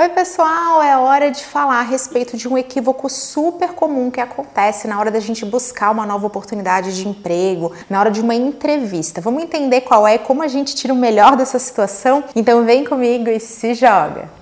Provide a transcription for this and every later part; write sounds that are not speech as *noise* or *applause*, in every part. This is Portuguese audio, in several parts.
Oi, pessoal! É hora de falar a respeito de um equívoco super comum que acontece na hora da gente buscar uma nova oportunidade de emprego, na hora de uma entrevista. Vamos entender qual é e como a gente tira o melhor dessa situação? Então vem comigo e se joga!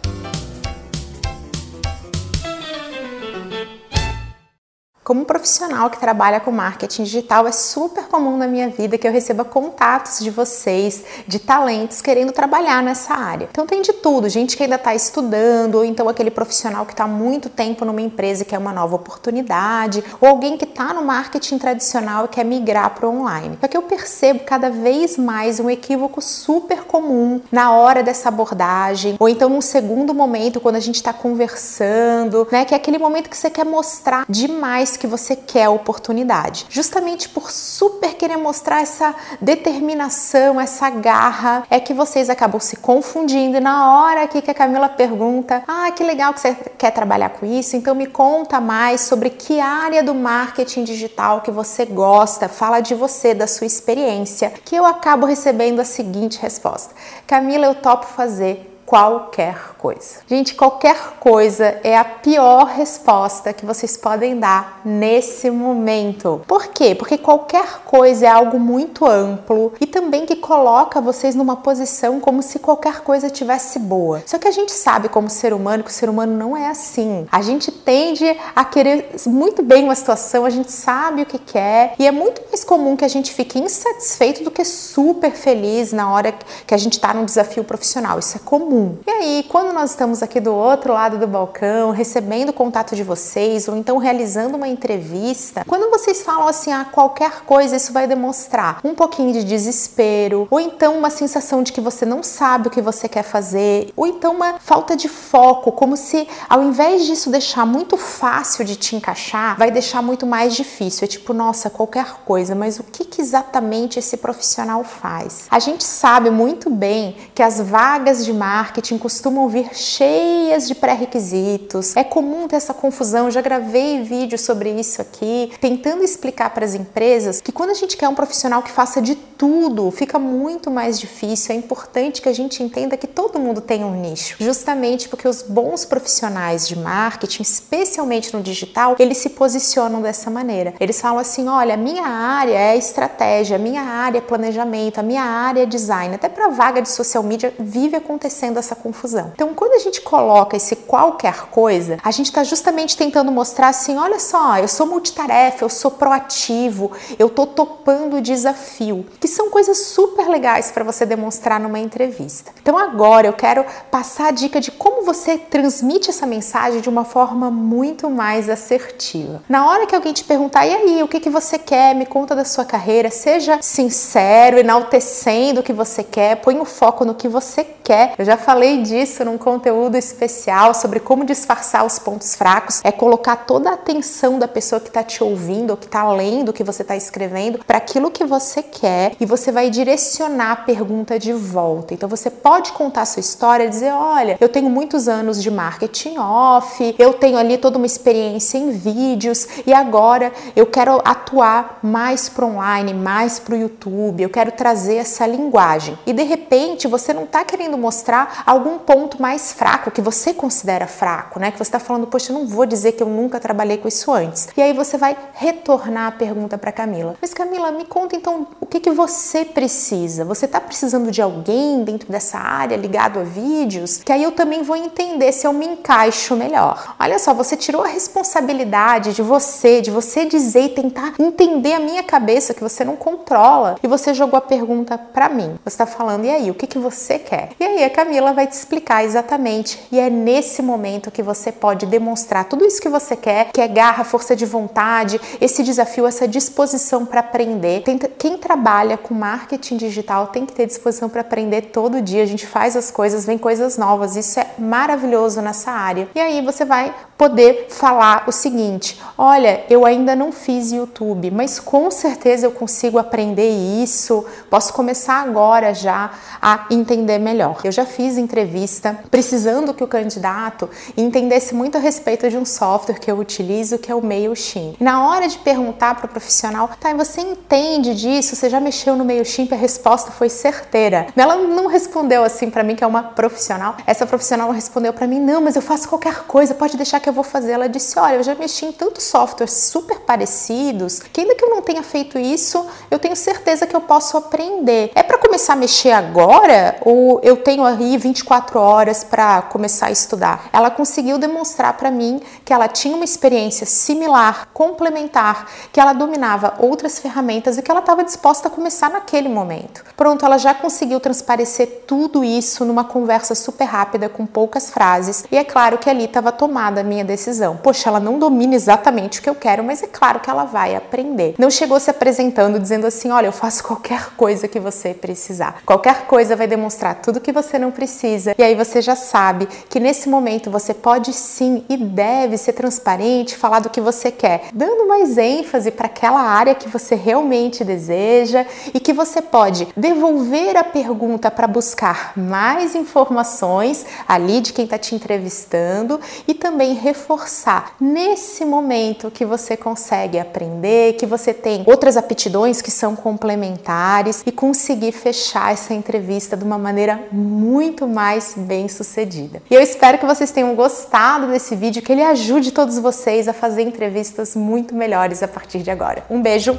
Como profissional que trabalha com marketing digital, é super comum na minha vida que eu receba contatos de vocês, de talentos querendo trabalhar nessa área. Então tem de tudo, gente que ainda está estudando, ou então aquele profissional que está muito tempo numa empresa e quer uma nova oportunidade, ou alguém que está no marketing tradicional e quer migrar para o online. Só que eu percebo cada vez mais um equívoco super comum na hora dessa abordagem, ou então num segundo momento, quando a gente está conversando, né? Que é aquele momento que você quer mostrar demais que você quer a oportunidade. Justamente por super querer mostrar essa determinação, essa garra, é que vocês acabam se confundindo. E na hora aqui que a Camila pergunta: Ah, que legal que você quer trabalhar com isso, então me conta mais sobre que área do marketing digital que você gosta, fala de você, da sua experiência, que eu acabo recebendo a seguinte resposta: Camila, eu topo fazer qualquer coisa. Gente, qualquer coisa é a pior resposta que vocês podem dar nesse momento. Por quê? Porque qualquer coisa é algo muito amplo e também que coloca vocês numa posição como se qualquer coisa tivesse boa. Só que a gente sabe como ser humano que o ser humano não é assim. A gente tende a querer muito bem uma situação, a gente sabe o que quer e é muito mais comum que a gente fique insatisfeito do que super feliz na hora que a gente está num desafio profissional. Isso é comum comum. E aí, quando nós estamos aqui do outro lado do balcão, recebendo o contato de vocês ou então realizando uma entrevista, quando vocês falam assim, ah, qualquer coisa, isso vai demonstrar um pouquinho de desespero, ou então uma sensação de que você não sabe o que você quer fazer, ou então uma falta de foco, como se ao invés disso deixar muito fácil de te encaixar, vai deixar muito mais difícil. É tipo, nossa, qualquer coisa, mas o que, que exatamente esse profissional faz? A gente sabe muito bem que as vagas de marketing marketing costumam vir cheias de pré-requisitos. É comum ter essa confusão. Eu já gravei vídeo sobre isso aqui, tentando explicar para as empresas que quando a gente quer um profissional que faça de tudo, fica muito mais difícil. É importante que a gente entenda que todo mundo tem um nicho, justamente porque os bons profissionais de marketing, especialmente no digital, eles se posicionam dessa maneira. Eles falam assim: olha, minha área é estratégia, minha área é planejamento, a minha área é design. Até para vaga de social media vive acontecendo essa confusão. Então, quando a gente coloca esse qualquer coisa, a gente está justamente tentando mostrar assim: olha só, eu sou multitarefa, eu sou proativo, eu tô topando o desafio, que são coisas super legais para você demonstrar numa entrevista. Então, agora eu quero passar a dica de como você transmite essa mensagem de uma forma muito mais assertiva. Na hora que alguém te perguntar, e aí, o que, que você quer? Me conta da sua carreira, seja sincero, enaltecendo o que você quer, põe o foco no que você quer. Eu já falei disso num conteúdo especial sobre como disfarçar os pontos fracos. É colocar toda a atenção da pessoa que está te ouvindo ou que está lendo o que você está escrevendo para aquilo que você quer e você vai direcionar a pergunta de volta. Então você pode contar sua história dizer: olha, eu tenho muitos anos de marketing off, eu tenho ali toda uma experiência em vídeos e agora eu quero atuar mais para online, mais para o YouTube, eu quero trazer essa linguagem. E de repente você não está querendo mostrar algum ponto mais fraco que você considera fraco, né? Que você está falando, poxa, eu não vou dizer que eu nunca trabalhei com isso antes. E aí você vai retornar a pergunta para Camila. Mas Camila, me conta então que, que você precisa. Você está precisando de alguém dentro dessa área ligado a vídeos? Que aí eu também vou entender se eu me encaixo melhor. Olha só, você tirou a responsabilidade de você, de você dizer e tentar entender a minha cabeça que você não controla e você jogou a pergunta para mim. Você está falando, e aí, o que, que você quer? E aí a Camila vai te explicar exatamente. E é nesse momento que você pode demonstrar tudo isso que você quer, que é garra, força de vontade, esse desafio, essa disposição para aprender. Quem trabalha com marketing digital tem que ter disposição para aprender todo dia. A gente faz as coisas, vem coisas novas. Isso é maravilhoso nessa área. E aí você vai poder falar o seguinte: olha, eu ainda não fiz YouTube, mas com certeza eu consigo aprender isso, posso começar agora já a entender melhor. Eu já fiz entrevista precisando que o candidato entendesse muito a respeito de um software que eu utilizo, que é o MailChimp. Na hora de perguntar para o profissional, tá, você entende disso? Você já mexeu no MailChimp? A resposta foi certeira. Ela não respondeu assim para mim, que é uma profissional. Essa profissional respondeu para mim: não, mas eu faço qualquer coisa, pode deixar que eu vou fazer. Ela disse: olha, eu já mexi em tantos softwares super parecidos que ainda que eu não tenha feito isso, eu tenho certeza que eu posso aprender. É para começar a mexer agora ou eu tenho aí 24 horas para começar a estudar? Ela conseguiu demonstrar para mim que ela tinha uma experiência similar, complementar, que ela dominava outras ferramentas e que ela estava disposta a começar naquele momento. Pronto, ela já conseguiu transparecer tudo isso numa conversa super rápida com poucas frases e é claro que ali estava tomada a minha decisão. Poxa, ela não domina exatamente o que eu quero, mas é claro que ela vai aprender. Não chegou se apresentando dizendo assim: olha, eu faço *laughs* qualquer coisa que você precisar. Qualquer coisa vai demonstrar tudo que você não precisa. E aí você já sabe que nesse momento você pode sim e deve ser transparente, falar do que você quer, dando mais ênfase para aquela área que você realmente deseja e que você pode devolver a pergunta para buscar mais informações ali de quem está te entrevistando e também reforçar nesse momento que você consegue aprender, que você tem outras aptidões que são complementares e conseguir fechar essa entrevista de uma maneira muito mais bem sucedida. E eu espero que vocês tenham gostado desse vídeo, que ele ajude todos vocês a fazer entrevistas muito melhores a partir de agora. Um beijo,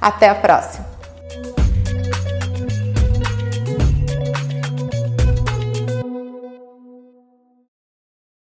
até a próxima!